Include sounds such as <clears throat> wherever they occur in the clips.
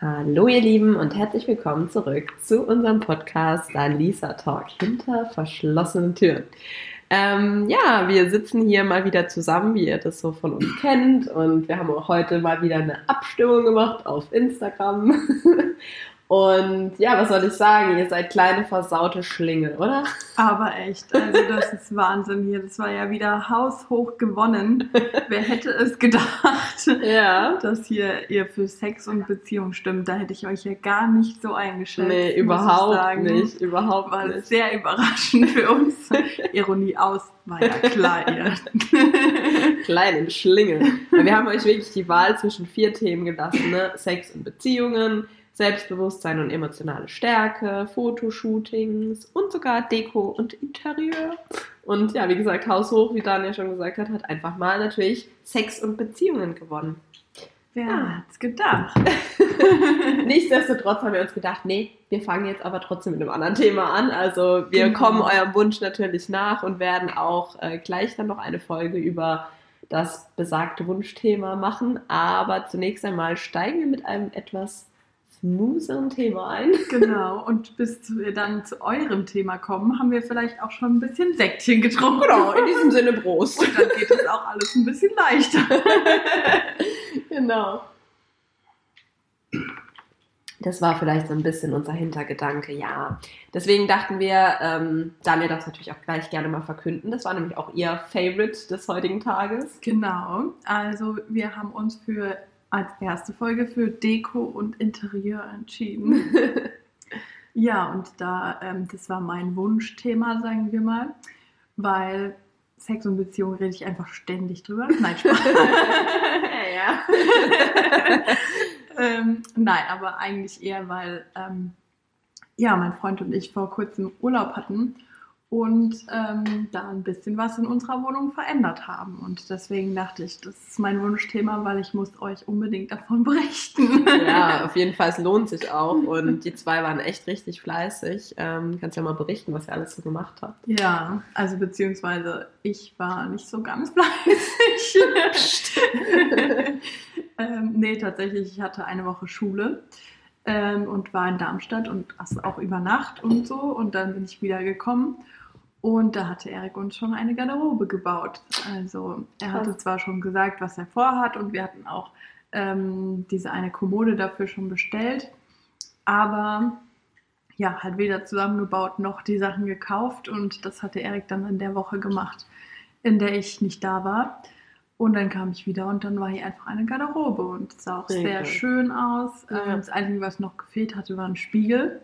Hallo ihr Lieben und herzlich willkommen zurück zu unserem Podcast Lisa Talk hinter verschlossenen Türen. Ähm, ja, wir sitzen hier mal wieder zusammen, wie ihr das so von uns kennt und wir haben auch heute mal wieder eine Abstimmung gemacht auf Instagram Und ja, was soll ich sagen? Ihr seid kleine versaute Schlingel, oder? Aber echt, also das ist Wahnsinn hier. Das war ja wieder haushoch gewonnen. <laughs> Wer hätte es gedacht, ja. dass hier ihr für Sex und Beziehung stimmt? Da hätte ich euch ja gar nicht so eingeschätzt. Nee, überhaupt nicht. Überhaupt war nicht. sehr überraschend für uns. <laughs> Ironie aus, war ja klar, ihr. <laughs> Kleinen Schlingel. Wir haben euch wirklich die Wahl zwischen vier Themen gelassen, ne? Sex und Beziehungen Selbstbewusstsein und emotionale Stärke, Fotoshootings und sogar Deko und Interieur. Und ja, wie gesagt, Haus hoch, wie Daniel schon gesagt hat, hat einfach mal natürlich Sex und Beziehungen gewonnen. Wer ja. hat's gedacht? <laughs> Nichtsdestotrotz haben wir uns gedacht, nee, wir fangen jetzt aber trotzdem mit einem anderen Thema an. Also wir genau. kommen eurem Wunsch natürlich nach und werden auch äh, gleich dann noch eine Folge über das besagte Wunschthema machen. Aber zunächst einmal steigen wir mit einem etwas smootheren Thema ein. <laughs> Genau, und bis wir dann zu eurem Thema kommen, haben wir vielleicht auch schon ein bisschen Säckchen getrunken. Genau, in diesem Sinne Prost. Und dann geht es auch alles ein bisschen leichter. <laughs> genau. Das war vielleicht so ein bisschen unser Hintergedanke, ja. Deswegen dachten wir, ähm, Daniel darf es natürlich auch gleich gerne mal verkünden. Das war nämlich auch ihr Favorite des heutigen Tages. Genau. Also wir haben uns für als erste Folge für Deko und Interieur entschieden. <laughs> ja, und da, ähm, das war mein Wunschthema, sagen wir mal, weil Sex und Beziehung rede ich einfach ständig drüber. Nein, Spaß. <laughs> ja. <laughs> ähm, nein, aber eigentlich eher, weil ähm, ja, mein Freund und ich vor kurzem Urlaub hatten und ähm, da ein bisschen was in unserer Wohnung verändert haben. Und deswegen dachte ich, das ist mein Wunschthema, weil ich muss euch unbedingt davon <laughs> berichten. Ja, auf jeden Fall, es lohnt sich auch. Und die zwei waren echt richtig fleißig. Ähm, kannst ja mal berichten, was ihr alles so gemacht habt. Ja, also beziehungsweise ich war nicht so ganz <laughs> fleißig. ähm, nee, tatsächlich, ich hatte eine Woche Schule ähm, und war in Darmstadt und auch über Nacht und so. Und dann bin ich wieder gekommen. Und da hatte Erik uns schon eine Garderobe gebaut. Also er hatte zwar schon gesagt, was er vorhat und wir hatten auch ähm, diese eine Kommode dafür schon bestellt, aber ja, halt weder zusammengebaut noch die Sachen gekauft und das hatte Erik dann in der Woche gemacht, in der ich nicht da war. Und dann kam ich wieder und dann war hier einfach eine Garderobe und es sah auch sehr, sehr schön aus. Ja. Das Einzige, was noch gefehlt hatte, war ein Spiegel.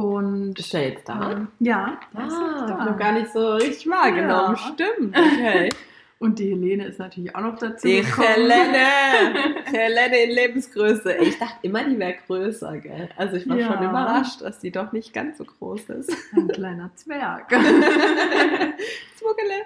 Und ist der jetzt da? Ähm, ja, ah, ist da. Ich noch gar nicht so richtig wahrgenommen. Ja. Stimmt, okay. <laughs> Und die Helene ist natürlich auch noch dazu Die gekommen. Helene! <laughs> Helene in Lebensgröße. Ich dachte immer, die wäre größer, gell? Also ich war ja. schon überrascht, dass die doch nicht ganz so groß ist. Ein kleiner Zwerg. <laughs> Zmuggele.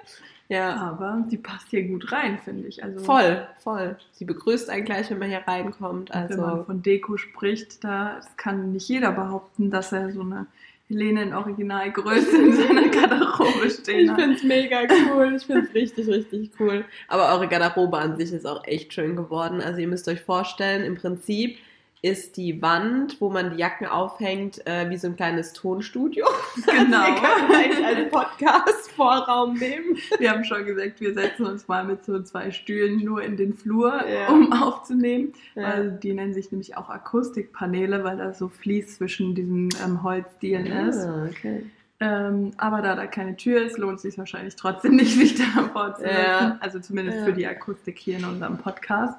Ja. Aber sie passt hier gut rein, finde ich. Also voll, voll. Sie begrüßt einen gleich, wenn man hier reinkommt. Also wenn man von Deko spricht, da kann nicht jeder behaupten, dass er so eine Helene in Originalgröße in seiner Garderobe stehen hat. Ich finde es mega cool. Ich finde es richtig, richtig cool. Aber eure Garderobe an sich ist auch echt schön geworden. Also ihr müsst euch vorstellen, im Prinzip ist die Wand, wo man die Jacken aufhängt, äh, wie so ein kleines Tonstudio. <laughs> Genau. Also wir können eigentlich als Podcast-Vorraum nehmen. Wir haben schon gesagt, wir setzen uns mal mit so zwei Stühlen nur in den Flur, ja. um aufzunehmen. Ja. Also die nennen sich nämlich auch Akustikpaneele, weil da so Fließ zwischen diesen ähm, Holzdielen ah, ist. Okay. Ähm, aber da da keine Tür ist, lohnt es sich wahrscheinlich trotzdem nicht, <laughs> sich davor zu setzen. Ja. Also zumindest für die Akustik hier in unserem Podcast.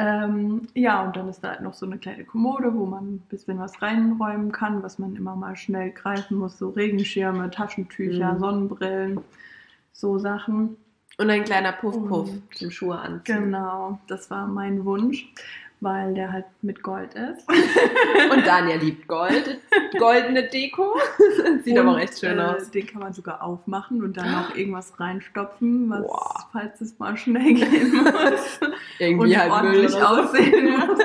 Ähm, ja, und dann ist da halt noch so eine kleine Kommode, wo man ein bisschen was reinräumen kann, was man immer mal schnell greifen muss. So Regenschirme, Taschentücher, mhm. Sonnenbrillen, so Sachen. Und ein kleiner Puff-Puff zum Schuhe anziehen. Genau, das war mein Wunsch weil der halt mit Gold ist. <laughs> Und Daniel liebt Gold. Goldene Deko. <laughs> Sieht und, aber recht schön äh, aus. Den kann man sogar aufmachen und dann noch irgendwas reinstopfen, was, wow. falls es mal schnell gehen <laughs> muss. Irgendwie und halt ordentlich aussehen muss.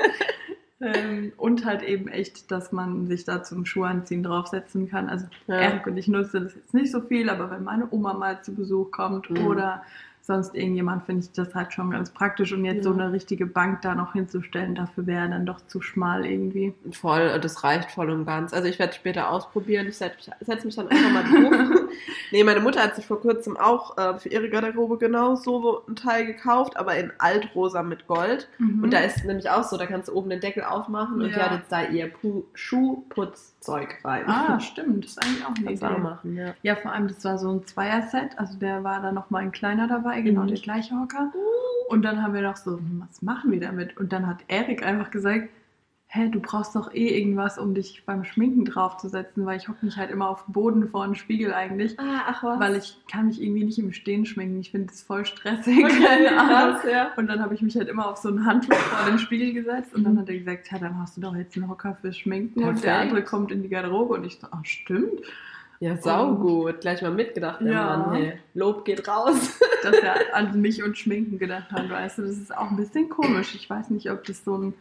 ähm, und halt eben echt, dass man sich da zum Schuhanziehen draufsetzen kann. Also ja. Erik und ich nutze das jetzt nicht so viel, aber wenn meine Oma mal zu Besuch kommt mhm. oder sonst irgendjemand, finde ich das halt schon ganz praktisch. Und jetzt Ja. so eine richtige Bank da noch hinzustellen, dafür wäre dann doch zu schmal irgendwie. Voll, das reicht voll und ganz. Also ich werde später ausprobieren. Ich setze setz mich dann einfach mal drauf. <laughs> <laughs> nee, meine Mutter hat sich vor kurzem auch äh, für ihre Garderobe genau so ein Teil gekauft, aber in altrosa mit Gold. Und da ist nämlich auch so, da kannst du oben den Deckel aufmachen und die Ja. hat jetzt da ihr Pu Schuhputzzeug rein. Ah, stimmt, das ist eigentlich auch eine Kannst Idee. machen, ja. Ja, vor allem, das war so ein Zweier-Set, also der war da nochmal ein kleiner dabei, genau Mhm. der gleiche Hocker. Und dann haben wir noch so, was machen wir damit? Und dann hat Erik einfach gesagt, hä, du brauchst doch eh irgendwas, um dich beim Schminken draufzusetzen, weil ich hocke mich halt immer auf dem Boden vor einem Spiegel eigentlich, Ah, ach was. weil ich kann mich irgendwie nicht im Stehen schminken. Ich finde das voll stressig. okay, keine Ahnung. krass, ja. Und dann habe ich mich halt immer auf so einen Handtuch vor den Spiegel gesetzt und dann Mhm. hat er gesagt, ja, dann hast du doch jetzt einen Hocker fürs Schminken und der Perfekt. andere kommt in die Garderobe und ich so, ach stimmt. Ja, saugut. Gleich mal mitgedacht, der Ja. Mann. Hey. Lob geht raus. dass er an <laughs> mich und Schminken gedacht hat, weißt du, das ist auch ein bisschen komisch. Ich weiß nicht, ob das so ein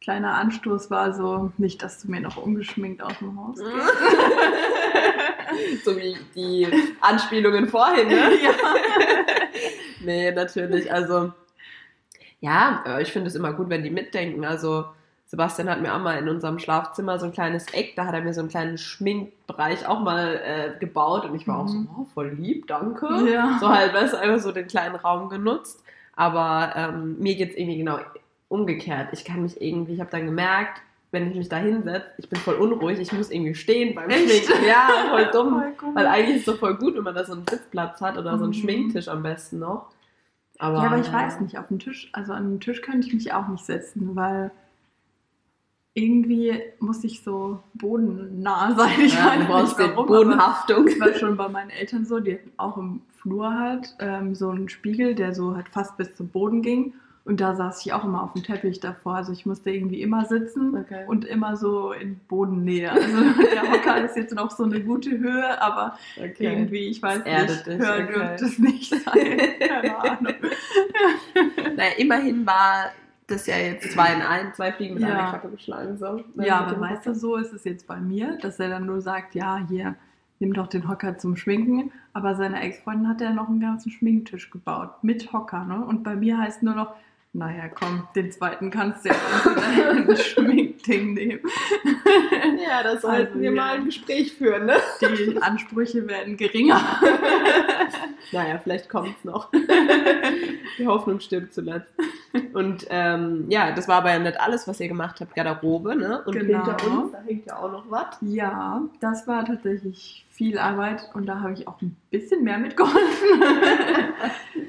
kleiner Anstoß war, so nicht, dass du mir noch ungeschminkt aus dem Haus gehst. <laughs> so wie die Anspielungen vorhin, ne? <laughs> ja. <laughs> Nee, natürlich. Also, ja, äh, ich finde es immer gut, wenn die mitdenken. Also, Sebastian hat mir auch mal in unserem Schlafzimmer so ein kleines Eck, da hat er mir so einen kleinen Schminkbereich auch mal äh, gebaut und ich war auch so, Mhm. oh, voll lieb, danke. Ja. So halt, weißt du, einfach so den kleinen Raum genutzt. Aber ähm, mir geht es irgendwie genau umgekehrt. Ich kann mich irgendwie, ich habe dann gemerkt, wenn ich mich da hinsetze, ich bin voll unruhig, ich muss irgendwie stehen beim Echt? Schminken. Ja, voll <laughs> dumm. Voll. Weil eigentlich ist es doch voll gut, wenn man da so einen Sitzplatz hat oder so einen Mhm. Schminktisch am besten noch. Aber, ja, aber ich weiß nicht, auf den Tisch, also an den Tisch könnte ich mich auch nicht setzen, weil irgendwie muss ich so bodennah <laughs> sein. Ich Ja, du brauchst warum, Bodenhaftung. Das war schon bei meinen Eltern so, die hatten auch im Flur halt ähm, so einen Spiegel, der so halt fast bis zum Boden ging. Und da saß ich auch immer auf dem Teppich davor. Also ich musste irgendwie immer sitzen Okay. und immer so in Bodennähe. Also <laughs> der Hocker ist jetzt noch so eine gute Höhe, aber Okay. irgendwie, ich weiß nicht, dich, höher okay. dürfte es nicht sein. <laughs> Keine Ahnung. Naja, immerhin war das ja jetzt zwei in ein, zwei Fliegen mit Ja. einer Klappe geschlagen. So. Ja, Mit aber weißt du, so ist es jetzt bei mir, dass er dann nur sagt, ja, hier, nimm doch den Hocker zum Schminken. Aber seine Ex-Freundin hat ja noch einen ganzen Schminktisch gebaut mit Hocker, ne? Und bei mir heißt nur noch, naja, komm, den zweiten kannst du ja unter <laughs> Schminkding nehmen. <laughs> Ja, das sollten sollten wir wir mal ein Gespräch führen, ne? Die Ansprüche werden geringer. <laughs> Naja, vielleicht kommt's noch. <laughs> Die Hoffnung stirbt zuletzt. Und ähm, ja, das war aber ja nicht alles, was ihr gemacht habt. Garderobe, ne? Und Genau. hinter uns, da hängt ja auch noch was. Ja, das war tatsächlich viel Arbeit und da habe ich auch ein bisschen mehr mitgeholfen.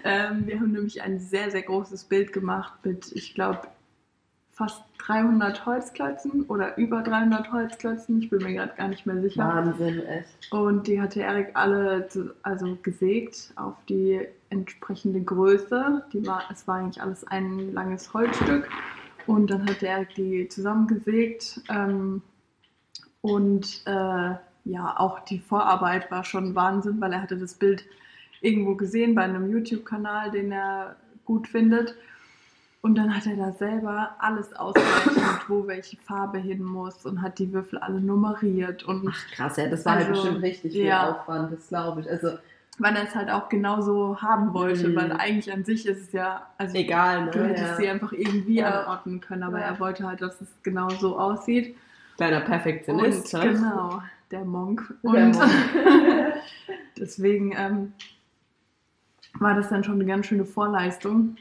ähm, wir haben nämlich ein sehr, sehr großes Bild gemacht mit, ich glaube, fast 300 Holzklötzen oder über 300 Holzklötzen. Ich bin mir gerade gar nicht mehr sicher. Wahnsinn, echt. Und die hatte Erik alle zu- also gesägt auf die entsprechende Größe. Die war, es war eigentlich alles ein langes Holzstück. Und dann hat Erik die zusammengesägt. Ähm, und äh, ja, auch die Vorarbeit war schon Wahnsinn, weil er hatte das Bild irgendwo gesehen bei einem YouTube-Kanal, den er gut findet. Und dann hat er da selber alles ausgerechnet, wo welche Farbe hin muss und hat die Würfel alle nummeriert und Ach krass, ja, das war halt Also, bestimmt richtig viel ja. Aufwand, das glaube ich. Also weil er es halt auch genauso haben wollte, Mhm. weil eigentlich an sich ist es ja, also egal, ne? du hättest ja. sie einfach irgendwie Ja. anordnen können, aber Ja. er wollte halt, dass es genau so aussieht. Kleiner Perfektionist, und ne? genau, der Monk. Der Und Monk. <laughs> deswegen ähm, war das dann schon eine ganz schöne Vorleistung.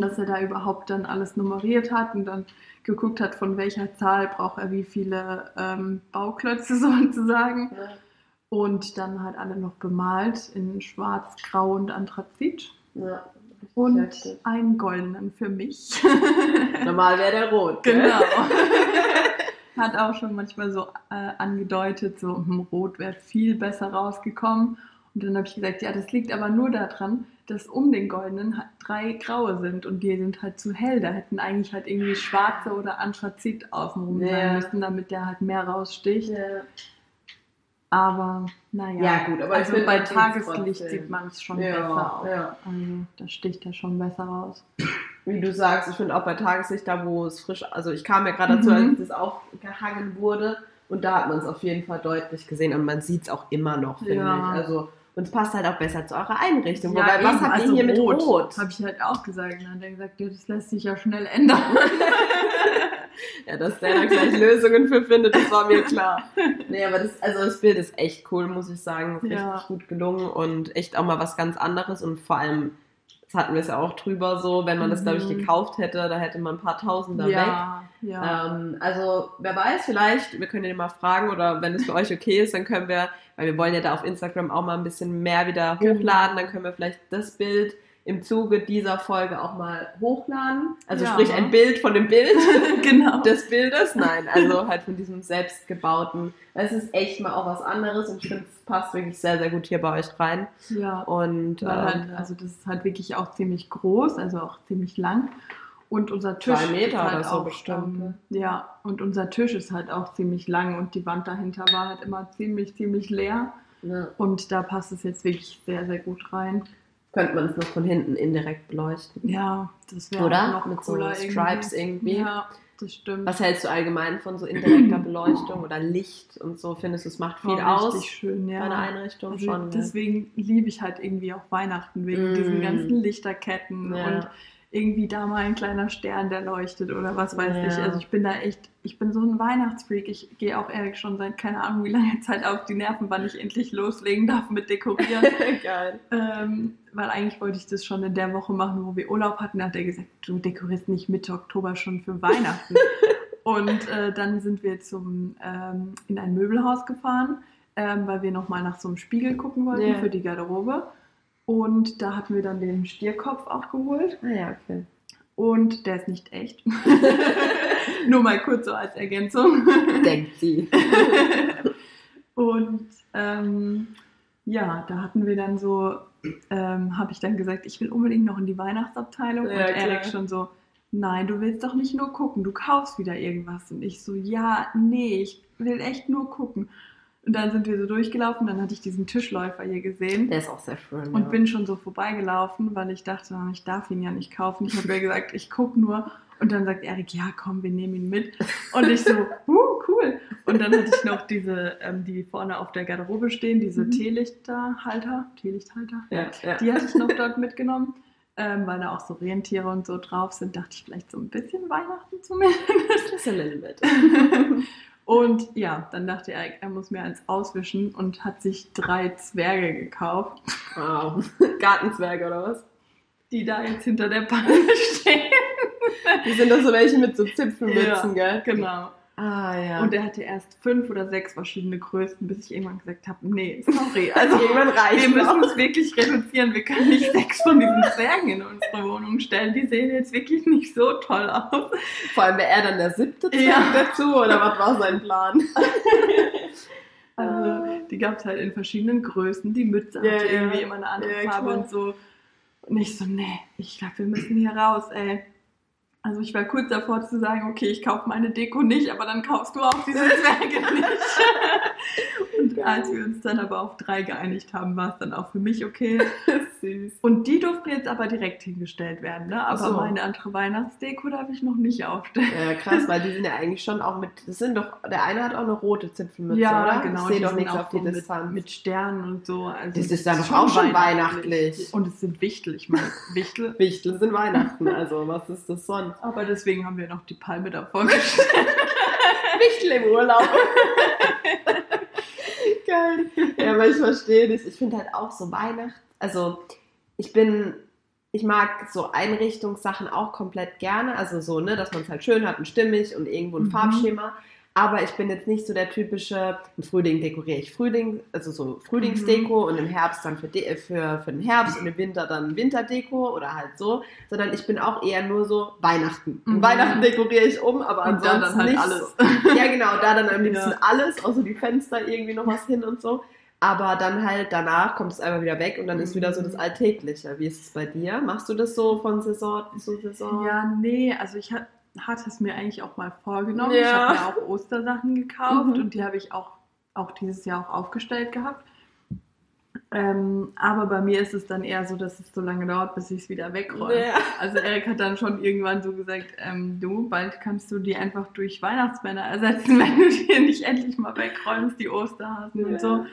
Dass er da überhaupt dann alles nummeriert hat und dann geguckt hat, von welcher Zahl braucht er wie viele ähm, Bauklötze <laughs> sozusagen. Und dann halt alle noch bemalt in schwarz, grau und anthrazit. Ja, Und heftig. einen goldenen für mich. <laughs> Normal wäre der rot. gell? genau. <laughs> Hat auch schon manchmal so äh, angedeutet, so hm, rot wäre viel besser rausgekommen. Und dann habe ich gesagt, ja, das liegt aber nur daran, dass um den goldenen halt drei graue sind und die sind halt zu hell. Da hätten eigentlich halt irgendwie schwarze oder Anthrazit außenrum Ja. sein müssen, damit der halt mehr raussticht. Ja. Aber naja, Ja, gut, aber also bei Tageslicht sieht man es schon Ja, besser aus. ja. Also da sticht er schon besser raus. Wie du sagst, ich finde auch bei Tageslicht, da wo es frisch, also ich kam ja gerade dazu, Mhm. als das aufgehangen wurde und da hat man es auf jeden Fall deutlich gesehen und man sieht es auch immer noch, finde Ja. ich. Also Und es passt halt auch besser zu eurer Einrichtung. Ja, Wobei, was eben, habt ihr also hier mit rot? Rot? Habe ich halt auch gesagt. Und dann hat er gesagt, ja, das lässt sich ja schnell ändern. <laughs> Ja, dass der da gleich Lösungen für findet, das war mir <laughs> klar. Nee, aber das, also das Bild ist echt cool, muss ich sagen. Ist Ja. Richtig gut gelungen und echt auch mal was ganz anderes und vor allem, das hatten wir es ja auch drüber so, wenn man das, glaube ich, Mhm. gekauft hätte, da hätte man ein paar Tausender weg. ja, ja. Ähm, also, wer weiß, vielleicht, wir können den mal fragen oder wenn es für euch okay ist, dann können wir, weil wir wollen ja da auf Instagram auch mal ein bisschen mehr wieder Genau. hochladen, dann können wir vielleicht das Bild im Zuge dieser Folge auch mal hochladen. Also Ja. sprich ein Bild von dem Bild <laughs> genau. des Bildes, nein, also halt von diesem selbstgebauten. Es ist echt mal auch was anderes und ich finde, es passt wirklich sehr, sehr gut hier bei euch rein. ja. Und ähm, halt, also das ist halt wirklich auch ziemlich groß, also auch ziemlich lang. Und unser Tisch Zwei Meter ist halt oder so auch, bestimmt, ähm, ja, und unser Tisch ist halt auch ziemlich lang und die Wand dahinter war halt immer ziemlich, ziemlich leer. ja, Und da passt es jetzt wirklich sehr, sehr gut rein. Könnte man es noch von hinten indirekt beleuchten. Ja, das wäre Oder? noch Mit so Stripes irgendwie. Ja, das stimmt. Was hältst du allgemein von so indirekter <clears throat> Beleuchtung oder Licht und so? Findest du, es macht viel War aus richtig schön, ja. bei einer Einrichtung Also schon? ne? deswegen liebe ich halt irgendwie auch Weihnachten, wegen Mm. diesen ganzen Lichterketten Ja. und irgendwie da mal ein kleiner Stern, der leuchtet oder was weiß Ja. ich. Also ich bin da echt, ich bin so ein Weihnachtsfreak. Ich gehe auch Erik schon seit keine Ahnung wie langer Zeit auf die Nerven, wann ich endlich loslegen darf mit Dekorieren. <laughs> Geil. ähm, weil eigentlich wollte ich das schon in der Woche machen, wo wir Urlaub hatten. Hat er gesagt, du dekorierst nicht Mitte Oktober schon für Weihnachten. <laughs> Und äh, dann sind wir zum, ähm, in ein Möbelhaus gefahren, ähm, weil wir nochmal nach so einem Spiegel gucken wollten Ja. für die Garderobe. Und da hatten wir dann den Stierkopf auch geholt. Ah ja, okay. Und der ist nicht echt. <laughs> Nur mal kurz so als Ergänzung. Denkt sie. <laughs> Und ähm, ja, da hatten wir dann so, ähm, habe ich dann gesagt, ich will unbedingt noch in die Weihnachtsabteilung. Ja, und Erik klar. schon so, nein, du willst doch nicht nur gucken, du kaufst wieder irgendwas. Und ich so, ja, nee, ich will echt nur gucken. Und dann sind wir so durchgelaufen, dann hatte ich diesen Tischläufer hier gesehen. Der ist auch sehr schön. Und ja. bin schon so vorbeigelaufen, weil ich dachte, ich darf ihn ja nicht kaufen. Ich habe ja gesagt, ich gucke nur. Und dann sagt Erik, ja, komm, wir nehmen ihn mit. Und ich so, uh, cool. Und dann hatte ich noch diese, ähm, die vorne auf der Garderobe stehen, diese Mhm. Teelichterhalter, Teelichthalter. ja, ja. Die hatte ich noch dort mitgenommen, ähm, weil da auch so Rentiere und so drauf sind. Dachte ich vielleicht so ein bisschen Weihnachten zumindest. Just a little bit. Und ja, dann dachte Erik, er muss mir eins auswischen und hat sich drei Zwerge gekauft, Wow. Gartenzwerge oder was? die da jetzt hinter der Palme <laughs> stehen. Die sind doch so welche mit so Zipfelmützen, gell? Genau. Ah ja. Und er hatte erst fünf oder sechs verschiedene Größen, bis ich irgendwann gesagt habe, nee, sorry. <laughs> Also wir müssen es wirklich reduzieren. Wir können nicht <laughs> sechs von diesen Zwergen in unsere Wohnung stellen. Die sehen jetzt wirklich nicht so toll aus. Vor allem wäre er dann der siebte Zwerg Ja. dazu oder was war sein Plan? <laughs> Also die gab es halt in verschiedenen Größen. Die Mütze Ja, hatte irgendwie immer eine andere Ja, Farbe klar. und so. Und ich so, nee, ich glaube, wir müssen hier raus, ey. Also ich war kurz davor zu sagen, okay, ich kaufe meine Deko nicht, aber dann kaufst du auch diese Zwerge <laughs> nicht. Und als wir uns dann aber auf drei geeinigt haben, war es dann auch für mich okay. <laughs> Süß. Und die durften jetzt aber direkt hingestellt werden, ne? Aber so. meine andere Weihnachtsdeko darf ich noch nicht aufstellen. Ja, krass, weil die sind ja eigentlich schon auch mit. Das sind doch. Der eine hat auch eine rote Zipfelmütze, ja, oder? genau. Ich sehe doch nichts auf die mit, Distanz. mit Sternen und so. Also Das ist dann doch auch schon weihnachtlich. Und es sind Wichtel, ich meine, <laughs> Wichtel. Wichtel sind Weihnachten, also was ist das sonst? Aber deswegen haben wir noch die Palme davor gestellt. <laughs> Wichtel im Urlaub. <laughs> Geil. Ja, aber ich verstehe dich. Ich finde halt auch so Weihnachten. Also, ich bin. Ich mag so Einrichtungssachen auch komplett gerne. Also so, ne, dass man es halt schön hat und stimmig und irgendwo ein Mhm. Farbschema. Aber ich bin jetzt nicht so der typische, im Frühling dekoriere ich Frühling, also so Frühlingsdeko und im Herbst dann für, De für, für den Herbst und im Winter dann Winterdeko oder halt so, sondern ich bin auch eher nur so Weihnachten. Mhm. Weihnachten dekoriere ich um, aber Und ansonsten dann halt nicht alles. So. Ja, genau, da dann am liebsten <laughs> Ja. alles, außer die Fenster irgendwie noch was hin und so. Aber dann halt danach kommt es einfach wieder weg und dann ist wieder so das Alltägliche. Wie ist es bei dir? Machst du das so von Saison zu Saison? Ja, nee, also ich hat, hatte es mir eigentlich auch mal vorgenommen. Ja. Ich habe mir auch Ostersachen gekauft Mhm. und die habe ich auch, auch dieses Jahr auch aufgestellt gehabt. Ähm, aber bei mir ist es dann eher so, dass es so lange dauert, bis ich es wieder wegräume. Ja. Also Erik hat dann schon irgendwann so gesagt, ähm, du, bald kannst du die einfach durch Weihnachtsmänner ersetzen, <laughs> wenn du die nicht endlich mal wegräumst, die Osterhasen Ja. und so.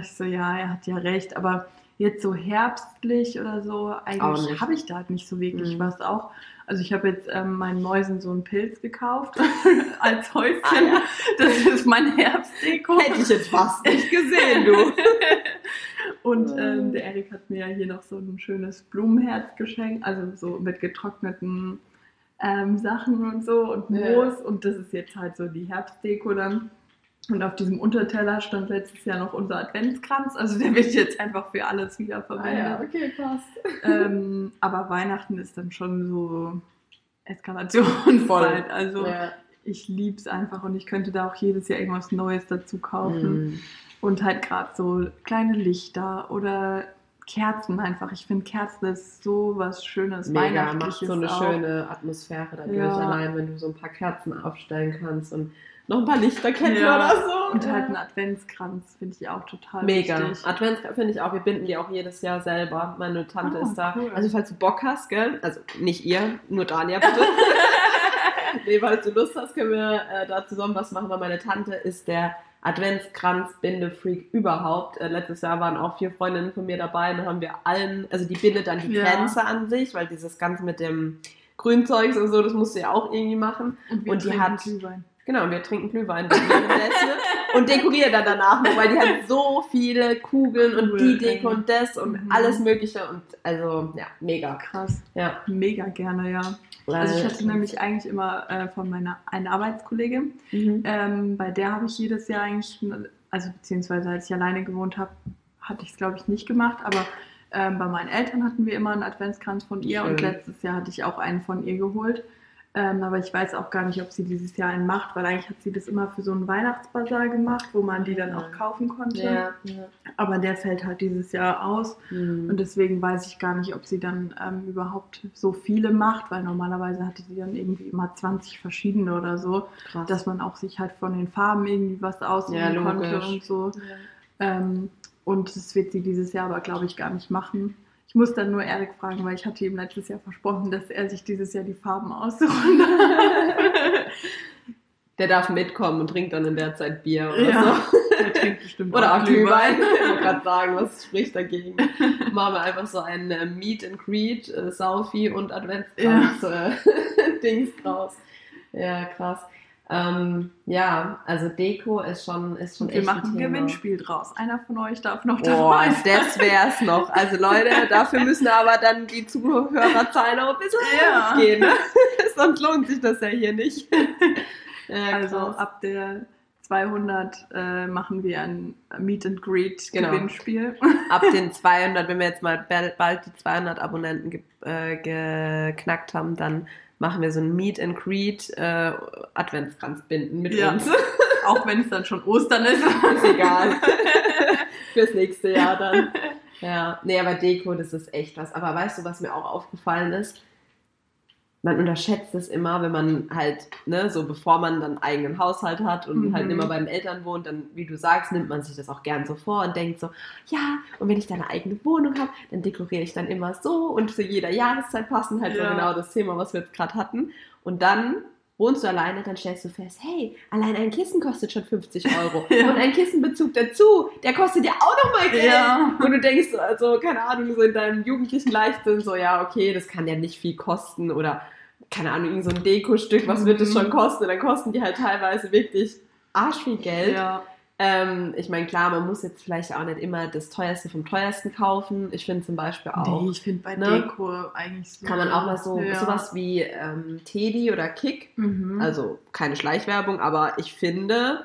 Ich so, ja, er hat ja recht, aber jetzt so herbstlich oder so, eigentlich habe ich da halt nicht so wirklich Mhm. was auch. Also ich habe jetzt ähm, meinen Mäusen so einen Pilz gekauft <laughs> als Häuschen. Ah, ja. Das ist mein Herbstdeko. Hätte ich jetzt fast nicht <laughs> gesehen, du. Und ähm, der Erik hat mir hier noch so ein schönes Blumenherz geschenkt, also so mit getrockneten ähm, Sachen und so und Ja. Moos. Und das ist jetzt halt so die Herbstdeko dann. Und auf diesem Unterteller stand letztes Jahr noch unser Adventskranz. Also der wird jetzt einfach für alles wieder verwendet. okay, passt. ähm, aber Weihnachten ist dann schon so Eskalationszeit. Also Ja. ich liebe es einfach und ich könnte da auch jedes Jahr irgendwas Neues dazu kaufen. Mhm. Und halt gerade so kleine Lichter oder Kerzen einfach. Ich finde Kerzen ist so was Schönes, Mega, macht Weihnachtliches so eine auch. schöne Atmosphäre dadurch, Ja. allein wenn du so ein paar Kerzen aufstellen kannst und noch ein paar Lichterketten Ja. oder so. Und halt ein Adventskranz finde ich auch total Mega. wichtig. Adventskranz finde ich auch, wir binden die auch jedes Jahr selber. Meine Tante Ah, ist da. cool. Also falls du Bock hast, gell? Also nicht ihr, nur Dania bitte. <laughs> nee, falls du Lust hast, können wir äh, da zusammen was machen, weil meine Tante ist der Adventskranz-Binde-Freak überhaupt. Äh, letztes Jahr waren auch vier Freundinnen von mir dabei und dann haben wir allen, also die bindet dann die Ja. Kränze an sich, weil dieses Ganze mit dem Grünzeugs und so, das musst du ja auch irgendwie machen. wir Und die hat- Glühwein. Genau, und wir trinken Glühwein und dekorieren dann danach noch, weil die hat so viele Kugeln und Cool, die Deko und das und Mhm. alles Mögliche und also, ja, mega. Krass. Ja. Mega gerne, ja. Also ich hatte nämlich eigentlich immer äh, von meiner einen Arbeitskollegin, Mhm. ähm, bei der habe ich jedes Jahr eigentlich, also beziehungsweise als ich alleine gewohnt habe, hatte ich es glaube ich nicht gemacht, aber ähm, bei meinen Eltern hatten wir immer einen Adventskranz von ihr und Schön. letztes Jahr hatte ich auch einen von ihr geholt. Ähm, aber ich weiß auch gar nicht, ob sie dieses Jahr einen macht, weil eigentlich hat sie das immer für so einen Weihnachtsbasar gemacht, wo man die dann auch kaufen konnte. ja, ja. Aber der fällt halt dieses Jahr aus. Mhm. Und deswegen weiß ich gar nicht, ob sie dann ähm, überhaupt so viele macht, weil normalerweise hatte sie dann irgendwie immer 20 verschiedene oder so, Krass. dass man auch sich halt von den Farben irgendwie was aussuchen Ja, konnte und so. Ähm, und das wird sie dieses Jahr aber, glaube ich, gar nicht machen. Ich muss dann nur Erik fragen, weil ich hatte ihm letztes Jahr versprochen, dass er sich dieses Jahr die Farben aussuchen darf. <laughs> Der darf mitkommen und trinkt dann in der Zeit Bier oder Ja. so. er trinkt bestimmt Oder auch Glühwein. Ich wollte gerade sagen, was spricht dagegen? Machen wir einfach so ein äh, Meet and Greet, äh, Saufi und Adventskranz äh, <laughs> Dings draus. Ja, krass. Ähm, ja, also Deko ist schon, ist schon wir echt machen ein Thema. Gewinnspiel draus. Einer von euch darf noch dabei sein. das wär's noch. Also Leute, <laughs> dafür müssen aber dann die Zuhörerzahlen auch ein bisschen Ja. hochgehen. Ne? <laughs> Sonst lohnt sich das ja hier nicht. <laughs> Ja, Also ab der 200 äh, machen wir ein Meet and Greet Genau. Gewinnspiel. ab den 200, wenn wir jetzt mal bal- bald die 200 Abonnenten ge äh, geknackt haben, dann machen wir so ein Meet and Greet äh, Adventskranz binden mit Ja. uns. <laughs> Auch wenn es dann schon Ostern ist. Ist egal. Fürs nächste Jahr dann. Ja, nee, aber Deko, das ist echt was. Aber weißt du, was mir auch aufgefallen ist? Man unterschätzt es immer, wenn man halt, ne, so bevor man dann einen eigenen Haushalt hat und Mhm. halt immer bei den Eltern wohnt, dann, wie du sagst, nimmt man sich das auch gern so vor und denkt so, ja, und wenn ich dann eine eigene Wohnung habe, dann dekoriere ich dann immer so und zu jeder Jahreszeit passen halt so Ja. genau das Thema, was wir jetzt gerade hatten. Und dann wohnst du alleine, dann stellst du fest, hey, allein ein Kissen kostet schon 50 Euro. <laughs> Ja. Und ein Kissenbezug dazu, der kostet ja auch nochmal Geld. Ja. Und du denkst so, also, keine Ahnung, so in deinem jugendlichen Leichtsinn, so, ja, okay, das kann ja nicht viel kosten oder, keine Ahnung, irgend so ein Dekostück, was wird das Mhm. schon kosten? Dann kosten die halt teilweise wirklich arsch viel Geld. Ja. Ähm, ich meine, klar, man muss jetzt vielleicht auch nicht immer das teuerste vom teuersten kaufen. Ich finde zum Beispiel auch, Nee, ich finde bei ne? Deko eigentlich so. kann man auch mal so, Ja. sowas wie ähm, Teddy oder Kick Mhm. also keine Schleichwerbung, aber ich finde,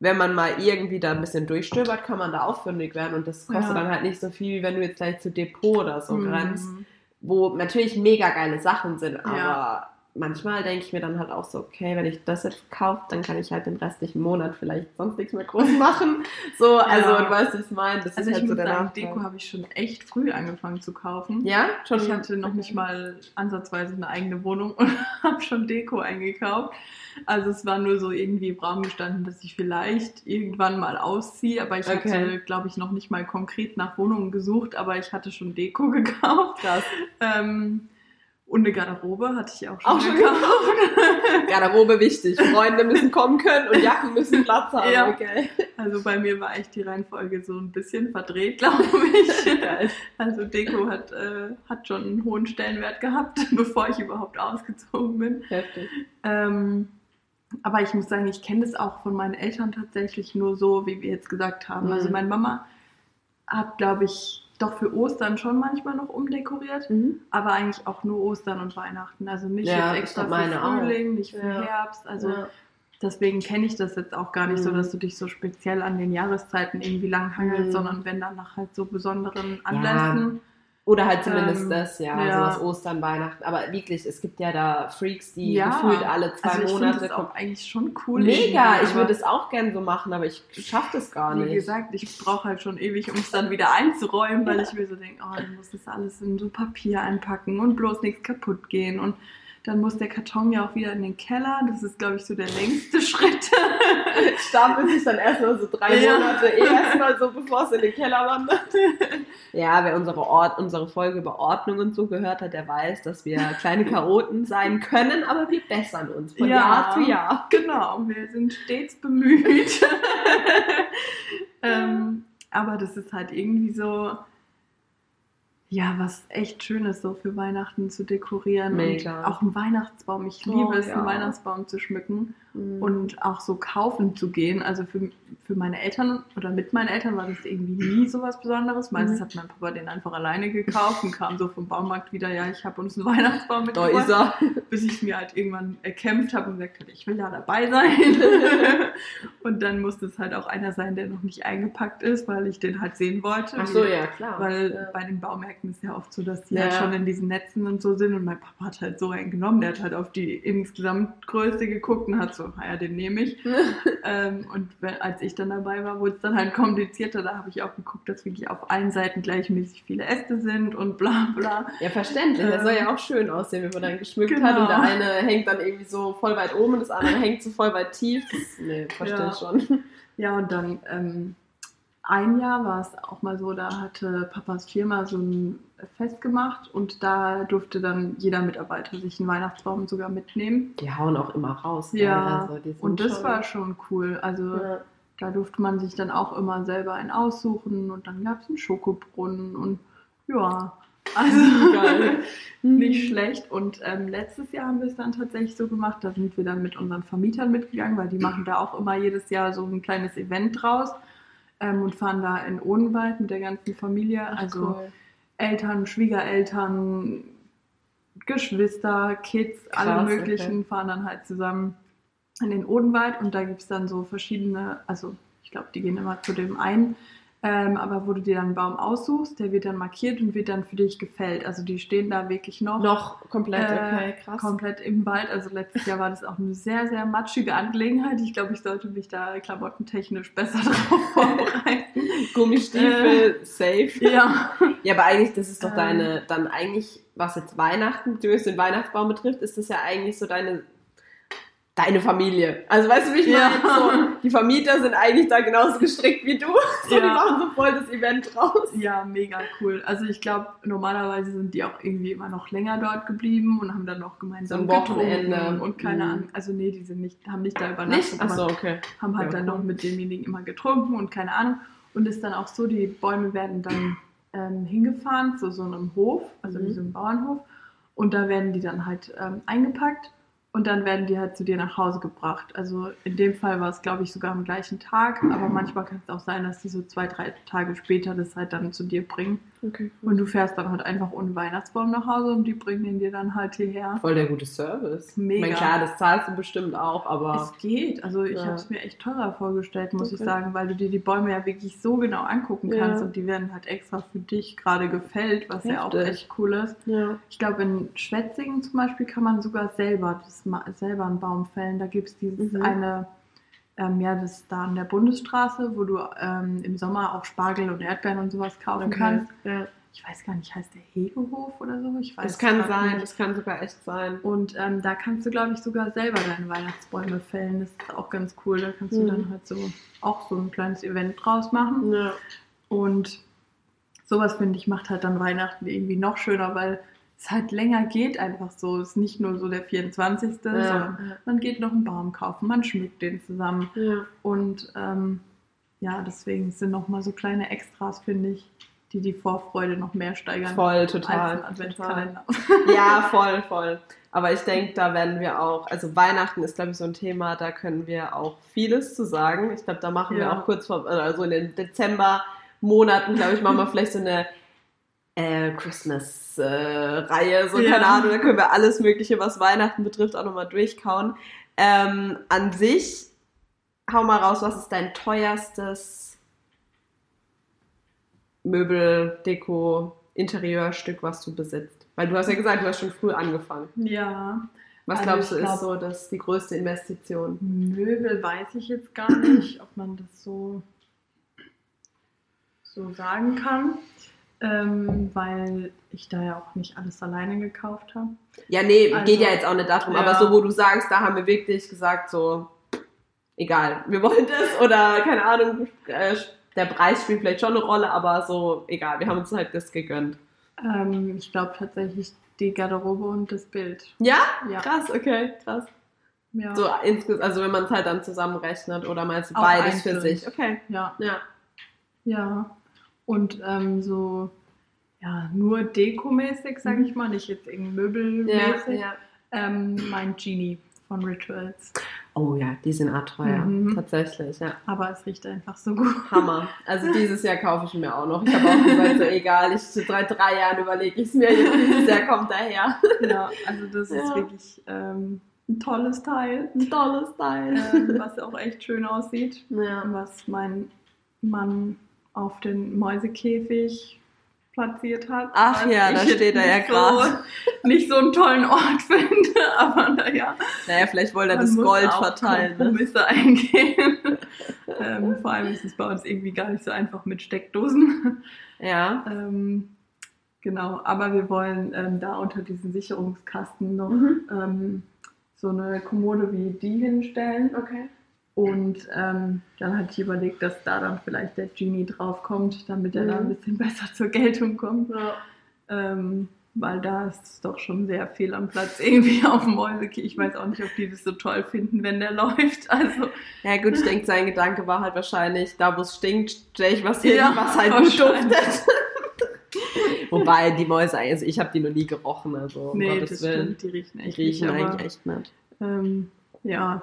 wenn man mal irgendwie da ein bisschen durchstöbert, kann man da auch fündig werden und das kostet Ja. dann halt nicht so viel, wie wenn du jetzt gleich zu Depot oder so Mhm. grenzt, wo natürlich mega geile Sachen sind, aber Ja. Manchmal denke ich mir dann halt auch so, okay, wenn ich das jetzt kaufe, dann kann ich halt den restlichen Monat vielleicht sonst nichts mehr groß <laughs> machen. So, also Ja. du weißt, was ich meine. Das Also ist ich halt so muss der sagen. Deko habe ich schon echt früh angefangen zu kaufen. Ja, schon. Ich hatte noch nicht mal ansatzweise eine eigene Wohnung und <laughs> habe schon Deko eingekauft. Also es war nur so irgendwie im Raum gestanden, dass ich vielleicht irgendwann mal ausziehe, aber ich Okay. hatte, glaube ich, noch nicht mal konkret nach Wohnungen gesucht, aber ich hatte schon Deko <laughs> gekauft. krass. Ähm, Und eine Garderobe hatte ich auch schon, Auch schon gekauft. Garderobe wichtig. Freunde müssen kommen können und Jacken müssen Platz haben. Ja. Okay. Also bei mir war echt die Reihenfolge so ein bisschen verdreht, glaube ich. <laughs> Geil. Also Deko hat, äh, hat schon einen hohen Stellenwert gehabt, <laughs> bevor ich überhaupt ausgezogen bin. Heftig. Ähm, aber ich muss sagen, ich kenne das auch von meinen Eltern tatsächlich nur so, wie wir jetzt gesagt haben. Mhm. Also meine Mama hat, glaube ich, doch für Ostern schon manchmal noch umdekoriert, Mhm. aber eigentlich auch nur Ostern und Weihnachten. Also nicht Ja, jetzt extra für meine auch. Frühling, nicht für Ja. Herbst. Also ja. deswegen kenne ich das jetzt auch gar nicht so, Mhm. dass du dich so speziell an den Jahreszeiten irgendwie langhangelst, Mhm. sondern wenn dann nach halt so besonderen Anlässen. Oder halt zumindest Ähm, das, ja, ja. sowas Ostern, Weihnachten. Aber wirklich, es gibt ja da Freaks, die Ja. gefühlt alle zwei Also ich Monate das auch eigentlich schon cool. Mega, ich würde es auch gern so machen, aber ich schaffe das gar Wie nicht. gesagt, ich brauche halt schon ewig, um es dann wieder einzuräumen, weil ich mir so denke, oh, du musst das alles in so Papier einpacken und bloß nichts kaputt gehen. Und dann muss der Karton ja auch wieder in den Keller. Das ist, glaube ich, so der längste <laughs> Schritt. Stapelt sich dann erstmal so drei Ja. Monate eh erstmal so, bevor es in den Keller wandert. Ja, wer unsere, Ort, unsere Folge über Ordnung und so gehört hat, der weiß, dass wir kleine Chaoten sein können, aber wir bessern uns von Ja. Jahr zu Jahr. genau, wir sind stets bemüht. <laughs> ähm, aber das ist halt irgendwie so, ja, was echt Schönes, so für Weihnachten zu dekorieren. Mega. Und auch ein Weihnachtsbaum. Ich Oh, liebe es, ja. einen Weihnachtsbaum zu schmücken. Und und auch so kaufen zu gehen. Also für, für meine Eltern oder mit meinen Eltern war das irgendwie nie so was Besonderes. Meistens Mhm. hat mein Papa den einfach alleine gekauft und kam so vom Baumarkt wieder, ja, ich habe uns einen <laughs> Weihnachtsbaum da mitgebracht. ist er. Bis ich mir halt irgendwann erkämpft habe und gesagt habe, ich will da dabei sein. <laughs> und dann musste es halt auch einer sein, der noch nicht eingepackt ist, weil ich den halt sehen wollte. Ach so, ja, klar. Weil ja. bei den Baumärkten ist ja oft so, dass die Ja. halt schon in diesen Netzen und so sind und mein Papa hat halt so einen genommen, der hat halt auf die insgesamt Größe geguckt und hat so, naja, den nehme ich. <laughs> ähm, und als ich dann dabei war, wurde es dann halt komplizierter, da habe ich auch geguckt, dass wirklich auf allen Seiten gleichmäßig viele Äste sind und bla bla. Ja, verständlich. Das Ähm, soll ja auch schön aussehen, wenn man dann geschmückt genau. hat und der eine hängt dann irgendwie so voll weit oben und das andere <laughs> hängt so voll weit tief. Das, nee, verstehe Ja. ich schon. Ja, und dann ähm, ein Jahr war es auch mal so, da hatte Papas Firma so ein Fest gemacht und da durfte dann jeder Mitarbeiter sich einen Weihnachtsbaum sogar mitnehmen. Die hauen auch immer raus. gell? Ja, also, Und das schon- war schon cool. Also Ja. da durfte man sich dann auch immer selber einen aussuchen und dann gab es einen Schokobrunnen und ja, also <laughs> Geil. <laughs> nicht schlecht. Und ähm, letztes Jahr haben wir es dann tatsächlich so gemacht, da sind wir dann mit unseren Vermietern mitgegangen, weil die machen da auch immer jedes Jahr so ein kleines Event draus ähm, und fahren da in Odenwald mit der ganzen Familie. Ach, also cool. Eltern, Schwiegereltern, Geschwister, Kids, alle Krass, möglichen fahren dann halt zusammen in den Odenwald und da gibt es dann so verschiedene, also ich glaube, die gehen immer zu dem einen, ähm, aber wo du dir dann einen Baum aussuchst, der wird dann markiert und wird dann für dich gefällt. Also die stehen da wirklich noch, Noch komplett, äh, okay, krass. komplett im Wald. Also letztes Jahr war das auch eine sehr, sehr matschige Angelegenheit. Ich glaube, ich sollte mich da klamottentechnisch besser <laughs> drauf vorbereiten. Gummistiefel, safe. <laughs> ja. Ja, aber eigentlich, das ist doch Ähm. deine, dann eigentlich, was jetzt Weihnachten, du den Weihnachtsbaum betrifft, ist das ja eigentlich so deine, deine Familie. Also weißt du, wie ich Ja. meine? So, die Vermieter sind eigentlich da genauso gestrickt wie du. <laughs> So, Die Ja. machen so voll das Event raus. Ja, mega cool. Also ich glaube, normalerweise sind die auch irgendwie immer noch länger dort geblieben und haben dann noch gemeinsam So Wochenende. getrunken und keine Mhm. Ahnung. Also nee, die sind nicht, haben nicht da übernachtet, Nicht? Achso, aber okay. haben halt Ja, dann cool. noch mit demjenigen immer getrunken und keine Ahnung. Und ist dann auch so, die Bäume werden dann ähm, hingefahren zu so einem Hof, also Mhm. wie so einem Bauernhof. Und da werden die dann halt ähm, eingepackt und dann werden die halt zu dir nach Hause gebracht. Also in dem Fall war es, glaube ich, sogar am gleichen Tag, aber manchmal kann es auch sein, dass die so zwei, drei Tage später das halt dann zu dir bringen. Okay. Und du fährst dann halt einfach ohne Weihnachtsbaum nach Hause und die bringen ihn dir dann halt hierher. Voll der gute Service. Mega. Ich meine, klar, das zahlst du bestimmt auch, aber Es geht. Also ich Ja. habe es mir echt teurer vorgestellt, muss ich Okay. sagen, weil du dir die Bäume ja wirklich so genau angucken Ja. kannst und die werden halt extra für dich gerade gefällt, was ja auch Heftig. echt cool ist. ja. Ich glaube, in Schwetzingen zum Beispiel kann man sogar selber, das, selber einen Baum fällen. Da gibt es dieses Mhm. eine, ähm, ja, das ist da an der Bundesstraße, wo du ähm, im Sommer auch Spargel und Erdbeeren und sowas kaufen kannst. Ja. Ich weiß gar nicht, heißt der Hegehof oder so? Ich weiß Das kann sein, nicht. das kann sogar echt sein. Und ähm, da kannst du, glaube ich, sogar selber deine Weihnachtsbäume fällen. Das ist auch ganz cool. Da kannst du Mhm. dann halt so auch so ein kleines Event draus machen. Ja. Und sowas, finde ich, macht halt dann Weihnachten irgendwie noch schöner, weil es halt länger geht einfach so. Es ist nicht nur so der 24. Ja. sondern man geht noch einen Baum kaufen, man schmückt den zusammen. Ja. Und ähm, ja, deswegen sind nochmal so kleine Extras, finde ich, die die Vorfreude noch mehr steigern. Voll, total. Adventskalender. Ja, <laughs> voll, voll. Aber ich denke, da werden wir auch, also Weihnachten ist, glaube ich, so ein Thema, da können wir auch vieles zu sagen. Ich glaube, da machen wir Ja. auch kurz vor, also in den Dezember-Monaten, glaube ich, machen wir <laughs> vielleicht so eine äh, Christmas-Reihe, so Ja. keine Ahnung, da können wir alles Mögliche, was Weihnachten betrifft, auch nochmal durchkauen. Ähm, an sich, hau mal raus, was ist dein teuerstes Möbel, Deko, Interieurstück, was du besitzt? Weil du hast ja gesagt, du hast schon früh angefangen. Ja, Was Also glaubst du ich ist glaub- so das, die größte Investition? Möbel weiß ich jetzt gar nicht, ob man das so, so sagen kann, ähm, weil ich da ja auch nicht alles alleine gekauft habe. Ja, nee, Also, geht ja jetzt auch nicht darum, ja. aber so, wo du sagst, da haben wir wirklich gesagt, so, egal, wir wollen das oder keine Ahnung, äh, der Preis spielt vielleicht schon eine Rolle, aber so, egal, wir haben uns halt das gegönnt. Ähm, ich glaube tatsächlich die Garderobe und das Bild. Ja? Ja. Krass, okay, krass. Ja, So also wenn man es halt dann zusammenrechnet oder meinst du beides für einzeln. sich? Okay. ja, Ja. ja. Und ähm, so, ja, nur dekomäßig, sage ich mal, nicht jetzt irgendwie Ja, möbelmäßig. ja. Ähm, mein Genie von Rituals. Oh ja, die sind auch teuer. Mhm. Tatsächlich, ja. Aber es riecht einfach so gut. Hammer. Also dieses Jahr kaufe ich mir auch noch. Ich habe auch gesagt, so egal, ich seit drei Jahren überlege ich es mir, dieses Jahr kommt daher. Ja, also das Ja. ist wirklich ähm, ein tolles Teil, Ein tolles Teil. ähm, was auch echt schön aussieht. Ja. Was mein Mann auf den Mäusekäfig platziert hat. Ach ja, da steht er ja gerade. So, <laughs> nicht so einen tollen Ort <laughs> finde, aber naja. Naja, vielleicht wollte er das Gold verteilen. Ne? Kompromisse <laughs> eingehen. ähm, vor allem ist es bei uns irgendwie gar nicht so einfach mit Steckdosen. Ja. Ähm, genau, aber wir wollen ähm, da unter diesen Sicherungskasten noch Mhm. ähm, so eine Kommode wie die hinstellen. Okay. Und ähm, dann hatte ich überlegt, dass da dann vielleicht der Genie draufkommt, damit er da ein Mhm. bisschen <laughs> besser zur Geltung kommt. Ja. Ähm, weil da ist doch schon sehr viel am Platz <laughs> irgendwie auf dem Mäuseki. Ich weiß auch nicht, ob die das so toll finden, wenn der <laughs> läuft. Also ja gut, ich denke, sein Gedanke war halt wahrscheinlich, da wo es stinkt, stelle ich was hin, Ja, was halt gut duftet. Wobei die Mäuse, also ich habe die noch nie gerochen, also um nee, Gottes das Willen. stimmt, die riechen Die echt riechen nicht, aber, eigentlich echt nicht. Ähm, ja,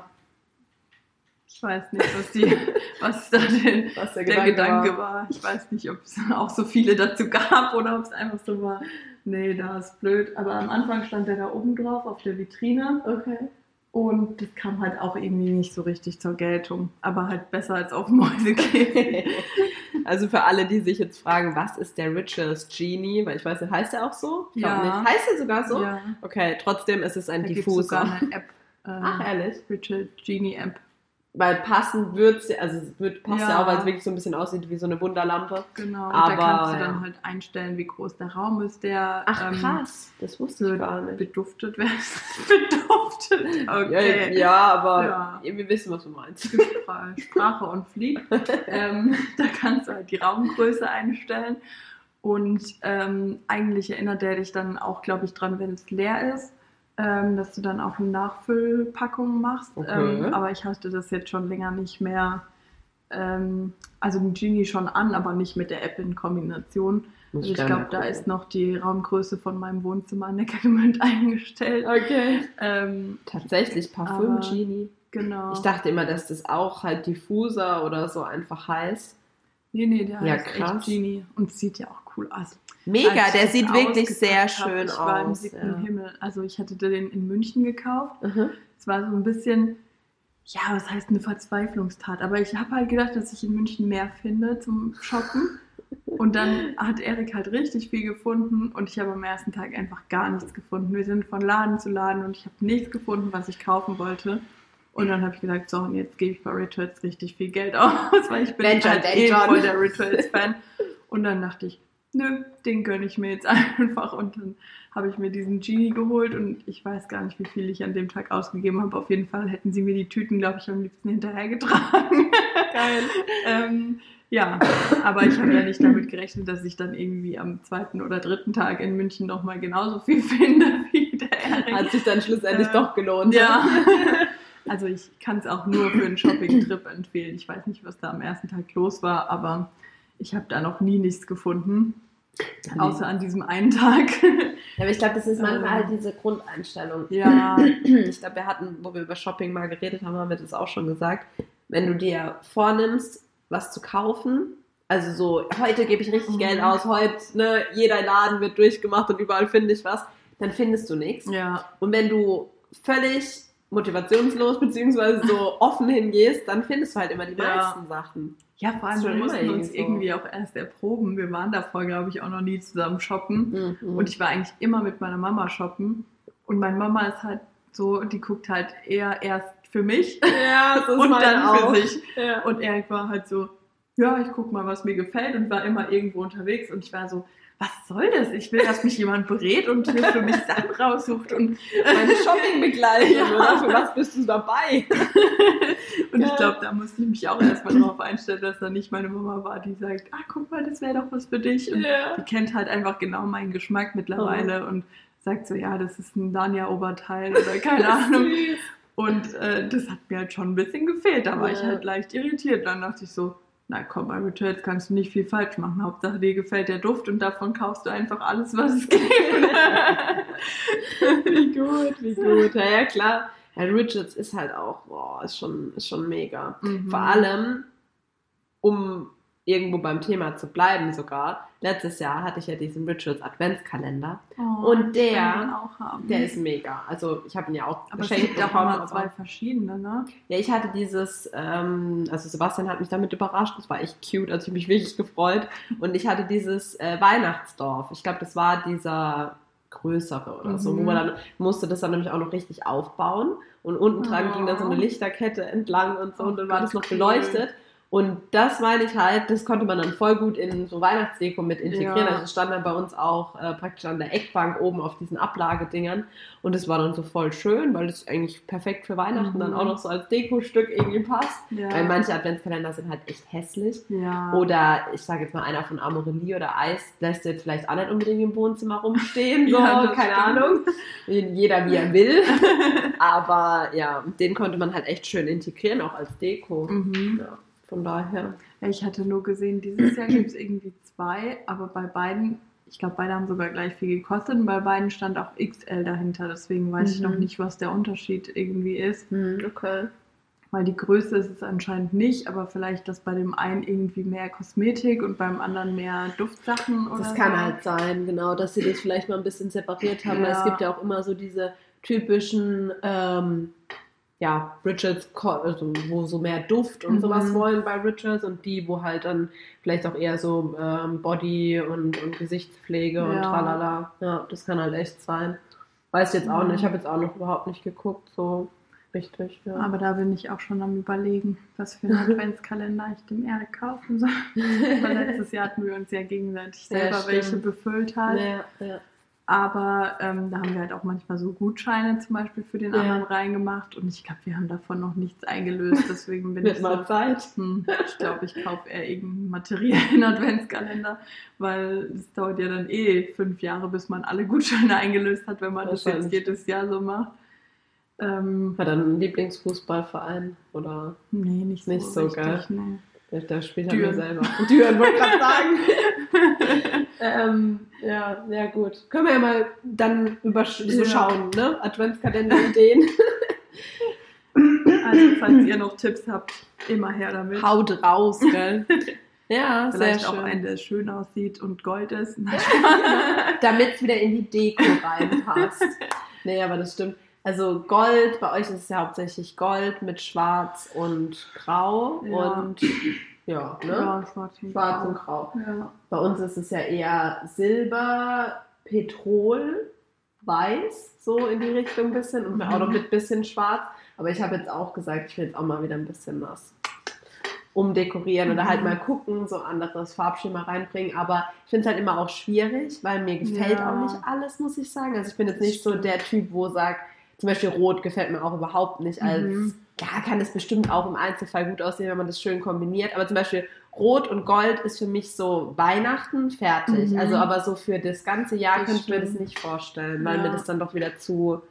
ich weiß nicht, was, die, <laughs> was da denn Was der Gedanke, war. Ich weiß nicht, ob es auch so viele dazu gab oder ob es einfach so war. Nee, da ist blöd. Aber am Anfang stand der da oben drauf auf der Vitrine Okay. und das kam halt auch irgendwie nicht so richtig zur Geltung. Aber halt besser als auf Mäusekäfig. <laughs> Also für alle, die sich jetzt fragen, was ist der Rituals Genie? Weil ich weiß heißt der auch so? Ich Ja. nicht. Heißt der sogar so? Ja, Okay, trotzdem ist es ein da es sogar Diffuser. eine App. Äh, Ach, ehrlich? Richard Genie App. Weil passend wird's, also es wird, passt ja. Ja. auch, weil es wirklich so ein bisschen aussieht wie so eine Wunderlampe. Genau. Und Aber, da kannst du dann halt einstellen, wie groß der Raum ist, der Ach ähm, krass, das wusste ich gar nicht. beduftet wird. <laughs> beduftet. Okay. Ja, ja, aber Ja. wir wissen, was du meinst. Spra- Sprache und Flieg. <laughs> ähm, <laughs> da kannst du halt die Raumgröße einstellen. Und ähm, eigentlich erinnert der dich dann auch, glaube ich, dran, wenn es leer ist, ähm, dass du dann auch eine Nachfüllpackung machst. Okay. Ähm, aber ich hatte das jetzt schon länger nicht mehr. Ähm, also den Genie schon an, aber nicht mit der App in Kombination. Also ich glaube, da ist noch die Raumgröße von meinem Wohnzimmer Neckargemünd <laughs> eingestellt. Okay. Ähm, Tatsächlich Parfüm Genie. genau. Ich dachte immer, dass das auch halt Diffuser oder so einfach heißt. Nee, nee, der Ja, heißt krass. echt Genie und sieht ja auch cool aus. Mega, der sieht wirklich sehr schön ich war im aus. siebten ja. Himmel. Also ich hatte den in München gekauft. Mhm. Es war so ein bisschen, ja, was heißt eine Verzweiflungstat. Aber ich habe halt gedacht, dass ich in München mehr finde zum Shoppen. Und dann hat Erik halt richtig viel gefunden und ich habe am ersten Tag einfach gar nichts gefunden. Wir sind von Laden zu Laden und ich habe nichts gefunden, was ich kaufen wollte. Und dann habe ich gesagt, so, und jetzt gebe ich bei Rituals richtig viel Geld aus, <laughs> weil ich bin schon, halt eh voll der Rituals-Fan. Und dann dachte ich, nö, den gönne ich mir jetzt <laughs> einfach. Und dann habe ich mir diesen Genie geholt und ich weiß gar nicht, wie viel ich an dem Tag ausgegeben habe. Auf jeden Fall hätten sie mir die Tüten, glaube ich, am liebsten hinterhergetragen. <laughs> Geil. <laughs> ähm, Ja, aber ich habe ja nicht damit gerechnet, dass ich dann irgendwie am zweiten oder dritten Tag in München nochmal genauso viel finde wie der Ehring. Hat sich dann schlussendlich Äh, doch gelohnt. Ja. Also ich kann es auch nur für einen Shopping-Trip empfehlen. Ich weiß nicht, was da am ersten Tag los war, aber ich habe da noch nie nichts gefunden. Außer an diesem einen Tag. Ja, aber ich glaube, das ist manchmal Ähm. halt diese Grundeinstellung. Ja, Ich glaube, wir hatten, wo wir über Shopping mal geredet haben, haben wir das auch schon gesagt. Wenn du dir vornimmst, was zu kaufen, also so, heute gebe ich richtig Mhm. Geld aus, heute, ne, jeder Laden wird durchgemacht und überall finde ich was, dann findest du nichts. ja, Und wenn du völlig motivationslos beziehungsweise so <laughs> offen hingehst, dann findest du halt immer die Ja. meisten Sachen. ja, vor allem wir mussten uns irgendwie so. irgendwie auch erst erproben. Wir waren davor, glaube ich, auch noch nie zusammen shoppen. Mhm. Und ich war eigentlich immer mit meiner Mama shoppen. Und meine Mama ist halt so, die guckt halt eher erst für mich ja, das ist <laughs> und dann für auch. sich. Ja. Und Erik war halt so, ja, ich guck mal, was mir gefällt und war immer irgendwo unterwegs und ich war so, was soll das? Ich will, dass mich jemand berät und für mich Sachen raussucht und, Meine <laughs> Shopping-Begleitung, Ja. oder? Für was bist du dabei? <laughs> und Ja. ich glaube, da musste ich mich auch erstmal drauf einstellen, dass da nicht meine Mama war, die sagt, ah, guck mal, das wäre doch was für dich. Und Ja. die kennt halt einfach genau meinen Geschmack mittlerweile und sagt so, ja, das ist ein Dania-Oberteil oder keine <laughs> Ahnung. Und äh, das hat mir halt schon ein bisschen gefehlt. Da war ich Ja. halt leicht irritiert. Dann dachte ich so, na komm, bei Returns kannst du nicht viel falsch machen. Hauptsache dir gefällt der Duft und davon kaufst du einfach alles, was es gibt. <laughs> wie gut, wie gut. Ja, ja klar. Ja, Richards ist halt auch, boah, ist schon, ist schon mega. Mhm. Vor allem, um irgendwo beim Thema zu bleiben sogar, letztes Jahr hatte ich ja diesen Richards Adventskalender. Oh, Und der-. Der ist mega. Also ich habe ihn ja auch aber es geschenkt gibt auch immer zwei verschiedene, ne? Ja, ich hatte dieses, ähm, also Sebastian hat mich damit überrascht, das war echt cute, also ich habe mich wirklich gefreut. Und ich hatte dieses äh, Weihnachtsdorf. Ich glaube, das war dieser größere oder so, wo Mhm. man dann musste das dann nämlich auch noch richtig aufbauen. Und unten dran Oh. ging dann so eine Lichterkette entlang und so Oh und dann war das noch Gott, cool. Und das meine ich halt, das konnte man dann voll gut in so Weihnachtsdeko mit integrieren. Ja. Also es stand dann bei uns auch äh, praktisch an der Eckbank oben auf diesen Ablagedingern. Und es war dann so voll schön, weil das eigentlich perfekt für Weihnachten Mhm. dann auch noch so als Dekostück irgendwie passt. Ja. Weil manche Adventskalender sind halt echt hässlich. ja. Oder ich sage jetzt mal, einer von Amorelie oder Eis lässt jetzt vielleicht auch nicht unbedingt im Wohnzimmer rumstehen. <laughs> So, keine stimmt. Ahnung. Jeder wie er will. <laughs> Aber ja, den konnte man halt echt schön integrieren, auch als Deko. mhm. Ja, von daher. Ja, Ich hatte nur gesehen, dieses Jahr gibt es irgendwie zwei, aber bei beiden, ich glaube, beide haben sogar gleich viel gekostet und bei beiden stand auch XL dahinter. Deswegen weiß ich Mhm. noch nicht, was der Unterschied irgendwie ist. okay. Weil die Größe ist es anscheinend nicht, aber vielleicht, dass bei dem einen irgendwie mehr Kosmetik und beim anderen mehr Duftsachen oder Das kann so. halt sein, genau, dass sie das vielleicht mal ein bisschen separiert haben. Weil Ja. es gibt ja auch immer so diese typischen, ähm, ja, Richards, Ko- also wo so mehr Duft und Mhm. sowas wollen bei Richards und die, wo halt dann vielleicht auch eher so ähm, Body und, und Gesichtspflege und Ja. tralala. Ja, das kann halt echt sein. Weiß jetzt auch Mhm. nicht, ich habe jetzt auch noch überhaupt nicht geguckt, so richtig. Ja. Aber da bin ich auch schon am überlegen, was für einen <laughs> Adventskalender ich dem Erik kaufen soll. <laughs> Weil letztes Jahr hatten wir uns ja gegenseitig Ja, selber stimmt. welche befüllt halt. ja, ja. Aber ähm, da haben wir halt auch manchmal so Gutscheine zum Beispiel für den Ja. anderen reingemacht. Und ich glaube, wir haben davon noch nichts eingelöst. Deswegen bin <laughs> ich mal so, Zeit. hm, ich glaube, ich kaufe eher irgendeinen materiellen Adventskalender, weil es dauert ja dann eh fünf Jahre, bis man alle Gutscheine eingelöst hat, wenn man das jetzt Wahrscheinlich. jedes Jahr so macht. Ähm, Hat er einen Lieblingsfußballverein oder nee, nicht so, Nicht so, richtig. gell? Nee. Der, der spielt er mir Düren. selber. <laughs> Düren wollte gerade sagen. <laughs> ähm, ja, ja gut. Können wir ja mal dann über so schauen, ne? Adventskalender-Ideen. <laughs> Also, falls ihr noch Tipps habt, immer her damit. Haut raus, gell? Ja, Vielleicht sehr auch schön. einen, der schön aussieht und Gold ist. Damit es wieder in die Deko reinpasst. nee, aber das stimmt. Also Gold, bei euch ist es ja hauptsächlich Gold mit Schwarz und Grau. Ja. Und ja, ne? Ja, schwarz und Schwarz und grau. Grau. Ja. Bei uns ist es ja eher Silber, Petrol, Weiß, so in die Richtung ein bisschen und Mhm. auch noch mit bisschen Schwarz. Aber ich habe jetzt auch gesagt, ich will jetzt auch mal wieder ein bisschen was umdekorieren oder halt Mhm. mal gucken, so anderes Farbschema reinbringen. Aber ich finde es halt immer auch schwierig, weil mir gefällt Ja. auch nicht alles, muss ich sagen. Also ich bin jetzt nicht so der Typ, wo sagt, zum Beispiel Rot gefällt mir auch überhaupt nicht als Mhm. klar kann es bestimmt auch im Einzelfall gut aussehen, wenn man das schön kombiniert. Aber zum Beispiel Rot und Gold ist für mich so Weihnachten fertig. Mhm. Also aber so für das ganze Jahr Das könnte ich mir das nicht vorstellen, weil Ja. mir das dann doch wieder zu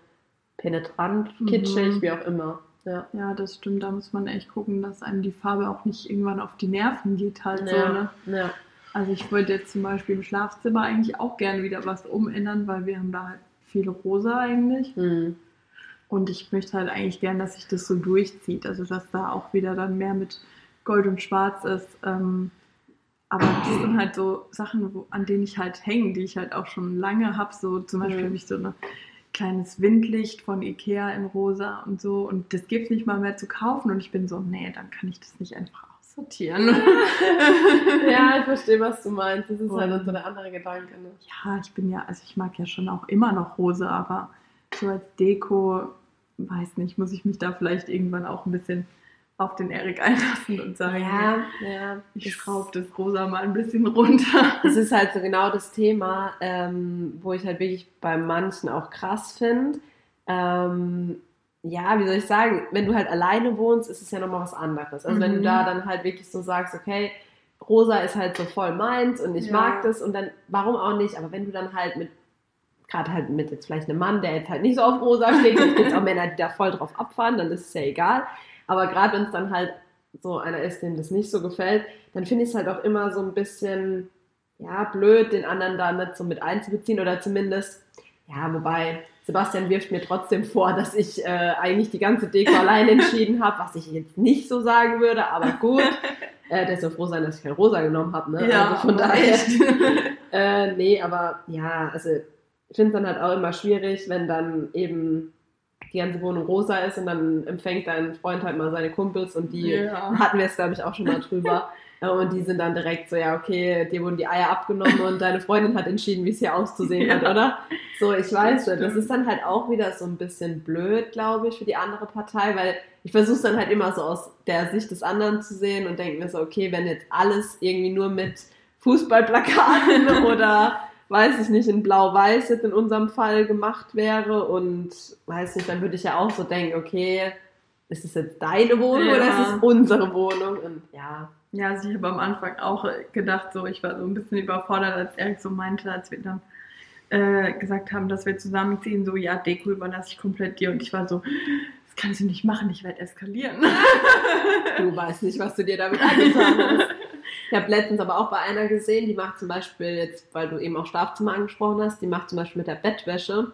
penetrant, Mhm. kitschig, wie auch immer. Ja. Ja, das stimmt. Da muss man echt gucken, dass einem die Farbe auch nicht irgendwann auf die Nerven geht halt so. Ne? ja. Also ich wollte jetzt zum Beispiel im Schlafzimmer eigentlich auch gerne wieder was umändern, weil wir haben da halt viel rosa eigentlich. Hm. Und ich möchte halt eigentlich gern, dass sich das so durchzieht. Also dass da auch wieder dann mehr mit Gold und Schwarz ist. Ähm, aber das sind halt so Sachen, wo, an denen ich halt hänge, die ich halt auch schon lange habe. So zum Beispiel Mhm. habe ich so ein kleines Windlicht von Ikea in rosa und so. Und das gibt es nicht mal mehr zu kaufen. Und ich bin so, nee, dann kann ich das nicht einfach aussortieren. <laughs> ja, ich verstehe, was du meinst. Das ist halt Und- so der andere Gedanke. Ne? Ja, ich bin ja, also ich mag ja schon auch immer noch Rose, aber so als Deko, weiß nicht, muss ich mich da vielleicht irgendwann auch ein bisschen auf den Erik einlassen und sagen, Ja, ja. ich schraube das Rosa mal ein bisschen runter. Das ist halt so genau das Thema, ähm, wo ich halt wirklich bei manchen auch krass finde. Ähm, ja, wie soll ich sagen, wenn du halt alleine wohnst, ist es ja nochmal was anderes. Also wenn du Mhm. da dann halt wirklich so sagst, okay, rosa ist halt so voll meins und ich Ja. mag das und dann, warum auch nicht, aber wenn du dann halt mit, gerade halt mit jetzt vielleicht einem Mann, der jetzt halt nicht so auf rosa steht, es gibt auch Männer, die da voll drauf abfahren, dann ist es ja egal. Aber gerade wenn es dann halt so einer ist, dem das nicht so gefällt, dann finde ich es halt auch immer so ein bisschen, ja, blöd, den anderen da nicht so mit einzubeziehen oder zumindest, ja, wobei Sebastian wirft mir trotzdem vor, dass ich äh, eigentlich die ganze Deko <laughs> allein entschieden habe, was ich jetzt nicht so sagen würde, aber gut. Äh, der soll froh sein, dass ich kein Rosa genommen habe, ne? also von <laughs> daher. Äh, nee, aber ja, also ich finde es dann halt auch immer schwierig, wenn dann eben die ganze Wohnung rosa ist und dann empfängt dein Freund halt mal seine Kumpels und die Ja. hatten wir es, glaube ich, auch schon mal drüber. <laughs> Und die sind dann direkt so, ja, okay, dir wurden die Eier abgenommen und deine Freundin hat entschieden, wie es hier auszusehen hat, Ja. oder? So, ich weiß Das. Das ist dann halt auch wieder so ein bisschen blöd, glaube ich, für die andere Partei, weil ich versuche es dann halt immer so aus der Sicht des anderen zu sehen und denke mir so, okay, wenn jetzt alles irgendwie nur mit Fußballplakaten <laughs> oder weiß ich nicht, in Blau-Weiß jetzt in unserem Fall gemacht wäre und weiß nicht, dann würde ich ja auch so denken, okay, ist es jetzt deine Wohnung Ja. oder ist es unsere Wohnung? Und ja, Ja, also ich habe am Anfang auch gedacht, so ich war so ein bisschen überfordert, als Erik so meinte, als wir dann äh, gesagt haben, dass wir zusammenziehen, so ja, Deko überlasse ich komplett dir und ich war so, das kannst du nicht machen, ich werde eskalieren. du weißt nicht, was du dir damit angetan hast. <laughs> Ich habe letztens aber auch bei einer gesehen, die macht zum Beispiel jetzt, weil du eben auch Schlafzimmer angesprochen hast, die macht zum Beispiel mit der Bettwäsche,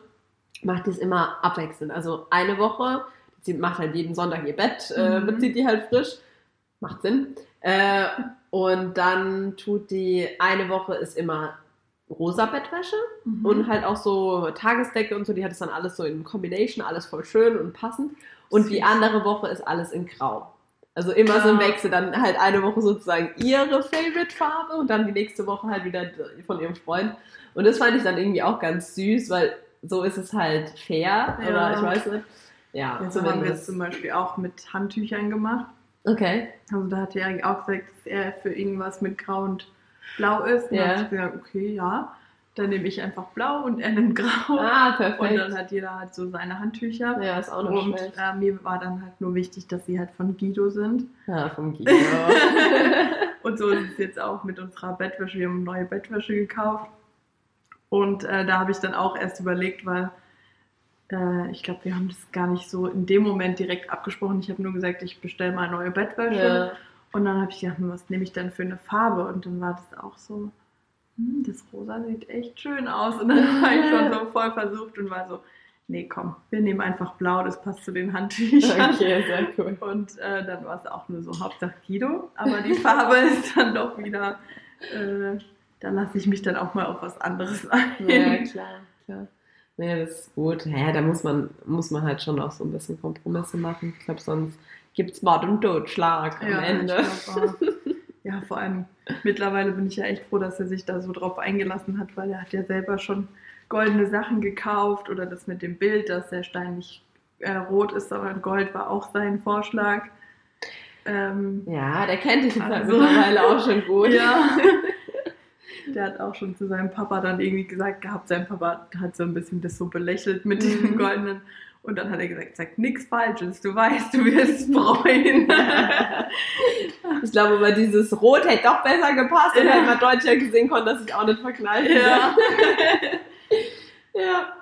macht die es immer abwechselnd. Also eine Woche, sie macht halt jeden Sonntag ihr Bett, äh, Mhm. bezieht die halt frisch, macht Sinn. Äh, und dann tut die, eine Woche ist immer rosa Bettwäsche Mhm. und halt auch so Tagesdecke und so, die hat es dann alles so in Combination, alles voll schön und passend. Und die Süß. andere Woche ist alles in Grau. Also immer so im Ja. Wechsel, dann halt eine Woche sozusagen ihre Favorite-Farbe und dann die nächste Woche halt wieder von ihrem Freund. Und das fand ich dann irgendwie auch ganz süß, weil so ist es halt fair. Ja. Oder ich weiß nicht. Ja, Jetzt haben wir es zum Beispiel auch mit Handtüchern gemacht. Okay. Also da hat Erik auch gesagt, dass er für irgendwas mit Grau und Blau ist. Und Ja. dann habe ich gesagt, okay, ja, dann nehme ich einfach Blau und er nimmt Grau. Ah, und perfekt. dann hat jeder halt so seine Handtücher. Ja, ist auch noch Und schlecht. äh, mir war dann halt nur wichtig, dass sie halt von Guido sind. Ja, vom <laughs> Guido. Und so ist es jetzt auch mit unserer Bettwäsche. Wir haben neue Bettwäsche gekauft. Und äh, da habe ich dann auch erst überlegt, weil äh, ich glaube, wir haben das gar nicht so in dem Moment direkt abgesprochen. Ich habe nur gesagt, ich bestelle mal neue Bettwäsche. ja. Und dann habe ich gedacht, hm, was nehme ich denn für eine Farbe? Und dann war das auch so, das Rosa sieht echt schön aus. Und dann war ich schon so voll versucht und war so, nee, komm, wir nehmen einfach blau, das passt zu den Handtüchern. Okay, sehr cool. Und äh, dann war es auch nur so Hauptsache Guido. Aber die Farbe <laughs> ist dann doch wieder, äh, da lasse ich mich dann auch mal auf was anderes ein. Ja, klar, klar. Nee, das ist gut. Ja, da muss man, muss man halt schon auch so ein bisschen Kompromisse machen. Ich glaube, sonst gibt es Mord und Totschlag am Ja, Ende. <laughs> ja, vor allem mittlerweile bin ich ja echt froh, dass er sich da so drauf eingelassen hat, weil er hat ja selber schon goldene Sachen gekauft oder das mit dem Bild, dass der Stein nicht äh, rot ist, sondern Gold war auch sein Vorschlag. Ähm, Ja, der kennt dich jetzt halt Also. mittlerweile auch schon gut. ja. <laughs> Der hat auch schon zu seinem Papa dann irgendwie gesagt gehabt, sein Papa hat so ein bisschen das so belächelt mit Mhm. dem goldenen. Und dann hat er gesagt, sag nichts Falsches, du weißt, du wirst es bereuen. <laughs> Ich glaube, aber dieses Rot hätte doch besser gepasst und Ja. hätte man deutlicher gesehen konnte, dass ich auch nicht verknallt bin. ja. <laughs> ja.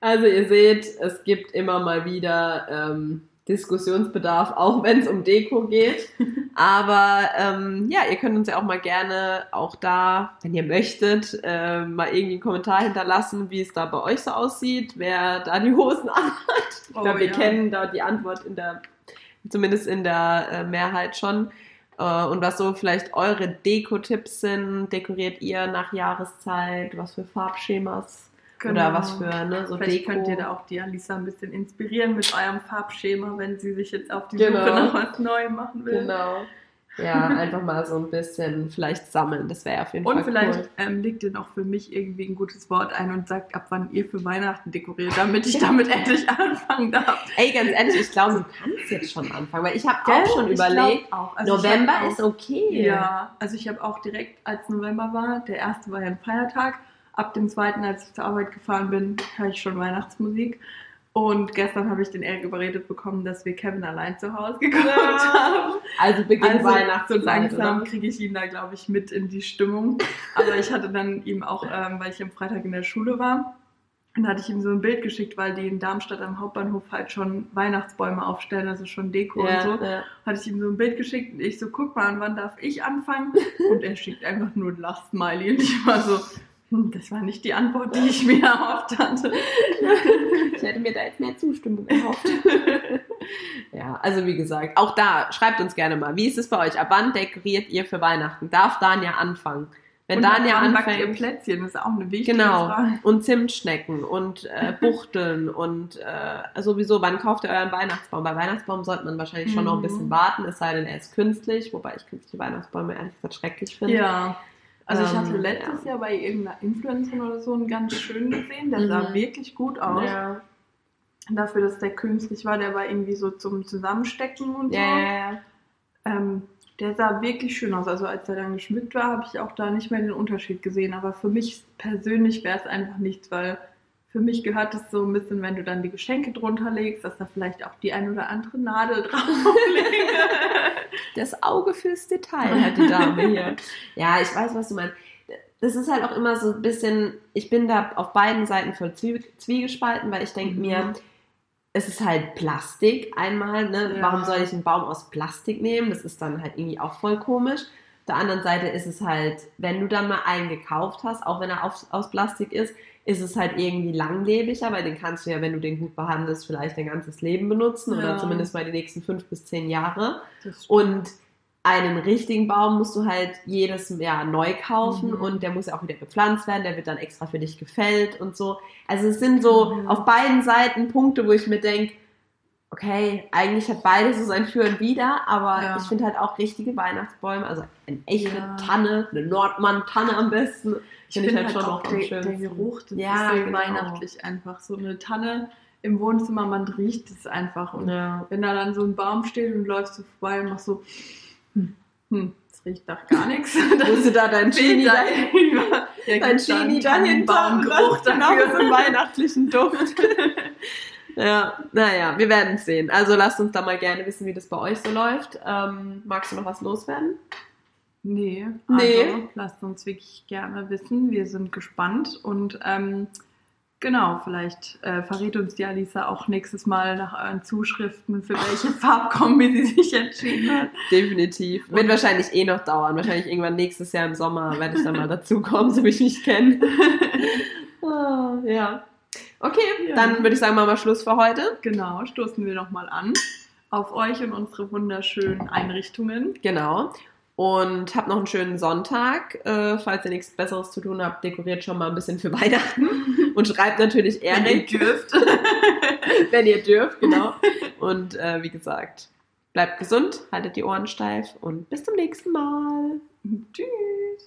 Also ihr seht, es gibt immer mal wieder ähm, Diskussionsbedarf, auch wenn es um Deko geht. <laughs> Aber ähm, ja, ihr könnt uns ja auch mal gerne auch da, wenn ihr möchtet, äh, mal irgendwie einen Kommentar hinterlassen, wie es da bei euch so aussieht, wer da die Hosen <laughs> anhat. Ich Oh, glaube, wir ja. kennen da die Antwort in der, zumindest in der äh, Mehrheit schon. Äh, und was so vielleicht eure Deko-Tipps sind, dekoriert ihr nach Jahreszeit, was für Farbschemas oder was für ne, so Genau. Vielleicht Deko. könnt ihr da auch die Alisa ein bisschen inspirieren mit eurem Farbschema, wenn sie sich jetzt auf die Genau. Suche nach was Neuem machen will. Genau. Ja, <laughs> einfach mal so ein bisschen vielleicht sammeln. Das wäre auf jeden Fall Und vielleicht cool. ähm, legt ihr noch für mich irgendwie ein gutes Wort ein und sagt, ab wann ihr für Weihnachten dekoriert, damit ich damit <laughs> endlich anfangen darf. Ey, ganz ehrlich, ich glaube, du kannst jetzt schon anfangen, weil ich habe auch schon überlegt, auch. Also November auch- ist okay. Ja, also ich habe auch direkt, als November war, der erste war ja ein Feiertag, ab dem zweiten, als ich zur Arbeit gefahren bin, höre ich schon Weihnachtsmusik. Und gestern habe ich den Erik überredet bekommen, dass wir Kevin allein zu Hause geguckt Ja. haben. Also Beginn Also Weihnachtszeit. so langsam kriege ich ihn da, glaube ich, mit in die Stimmung. Aber ich hatte dann ihm auch, ähm, weil ich am Freitag in der Schule war, dann hatte ich ihm so ein Bild geschickt, weil die in Darmstadt am Hauptbahnhof halt schon Weihnachtsbäume aufstellen, also schon Deko und so. Ja, ja. Hatte ich ihm so ein Bild geschickt und ich so, guck mal, an wann darf ich anfangen? Und er schickt einfach nur ein Lachsmiley und ich war so, <laughs> das war nicht die Antwort, die ich mir erhofft hatte. <laughs> Ich hätte mir da jetzt mehr Zustimmung erhofft. <laughs> ja, also wie gesagt, auch da, schreibt uns gerne mal, wie ist es bei euch? Ab wann dekoriert ihr für Weihnachten? Darf Dania anfangen? Wenn und Dania wann backt ihr anfängt, Plätzchen? Das ist auch eine wichtige Genau. Frage. und Zimtschnecken und äh, Buchteln und äh, sowieso, wann kauft ihr euren Weihnachtsbaum? Bei Weihnachtsbaum sollte man wahrscheinlich schon noch ein Mhm. bisschen warten, es sei denn, er ist künstlich, wobei ich künstliche Weihnachtsbäume ehrlich gesagt schrecklich finde. Ja. Also ich hatte Ähm, letztes ja. Jahr bei irgendeiner Influencerin oder so einen ganz schönen gesehen, der sah Mhm. wirklich gut aus. Ja, Dafür, dass der künstlich war, der war irgendwie so zum Zusammenstecken und so. ja. Ähm, der sah wirklich schön aus. Also als er dann geschmückt war, habe ich auch da nicht mehr den Unterschied gesehen. Aber für mich persönlich wäre es einfach nichts, weil für mich gehört es so ein bisschen, wenn du dann die Geschenke drunter legst, dass da vielleicht auch die ein oder andere Nadel <laughs> drauflegt. Das Auge fürs Detail hat die Dame hier. ja, ich weiß, was du meinst. Das ist halt auch immer so ein bisschen, ich bin da auf beiden Seiten voll zwie zwiegespalten, weil ich denke Mhm. mir, es ist halt Plastik einmal, ne? Ja. Warum soll ich einen Baum aus Plastik nehmen? Das ist dann halt irgendwie auch voll komisch. Auf der anderen Seite ist es halt, wenn du dann mal einen gekauft hast, auch wenn er auf, aus Plastik ist, ist es halt irgendwie langlebiger, weil den kannst du ja, wenn du den gut behandelst, vielleicht dein ganzes Leben benutzen oder Ja. zumindest mal die nächsten fünf bis zehn Jahre. Und einen richtigen Baum musst du halt jedes Jahr neu kaufen Mhm. und der muss ja auch wieder gepflanzt werden, der wird dann extra für dich gefällt und so. Also es sind so Mhm. auf beiden Seiten Punkte, wo ich mir denke, okay, eigentlich hat beides so sein Für und Wider, aber Ja. ich finde halt auch richtige Weihnachtsbäume, also eine echte Ja. Tanne, eine Nordmann-Tanne am besten, Ich finde ich halt halt schon auch der, schönsten. der Geruch, das Ja, ist so genau. weihnachtlich einfach. So eine Tanne im Wohnzimmer, man riecht es einfach. Und Ja. wenn da dann so ein Baum steht und läufst du vorbei und machst so, hm, hm, das riecht nach gar nichts. <laughs> Musst du da dein Genie da dahinter, dein Genie dahinter Tannenbaumgeruch dann <laughs> genau dafür. so einen weihnachtlichen Duft. <laughs> Ja, naja, wir werden es sehen. Also lasst uns da mal gerne wissen, wie das bei euch so läuft. Ähm, magst du noch was loswerden? Nee, Nee. also lasst uns wirklich gerne wissen. Wir sind gespannt und ähm, genau, vielleicht äh, verrät uns die Alisa auch nächstes Mal nach euren Zuschriften, für welche <laughs> Farbkombi sie sich entschieden hat. Definitiv. Wird Und- wahrscheinlich eh noch dauern. Wahrscheinlich irgendwann nächstes Jahr im Sommer werde ich dann mal <laughs> dazukommen, so wie ich mich kenne. <laughs> Ah, ja. Okay, Ja. dann würde ich sagen, machen wir Schluss für heute. Genau, stoßen wir nochmal an auf euch und unsere wunderschönen Einrichtungen. Genau. Und habt noch einen schönen Sonntag. Äh, falls ihr nichts Besseres zu tun habt, dekoriert schon mal ein bisschen für <laughs> Weihnachten. Und schreibt natürlich Wenn ihr dürft. <laughs> wenn ihr dürft, genau. Und äh, wie gesagt, bleibt gesund, haltet die Ohren steif und bis zum nächsten Mal.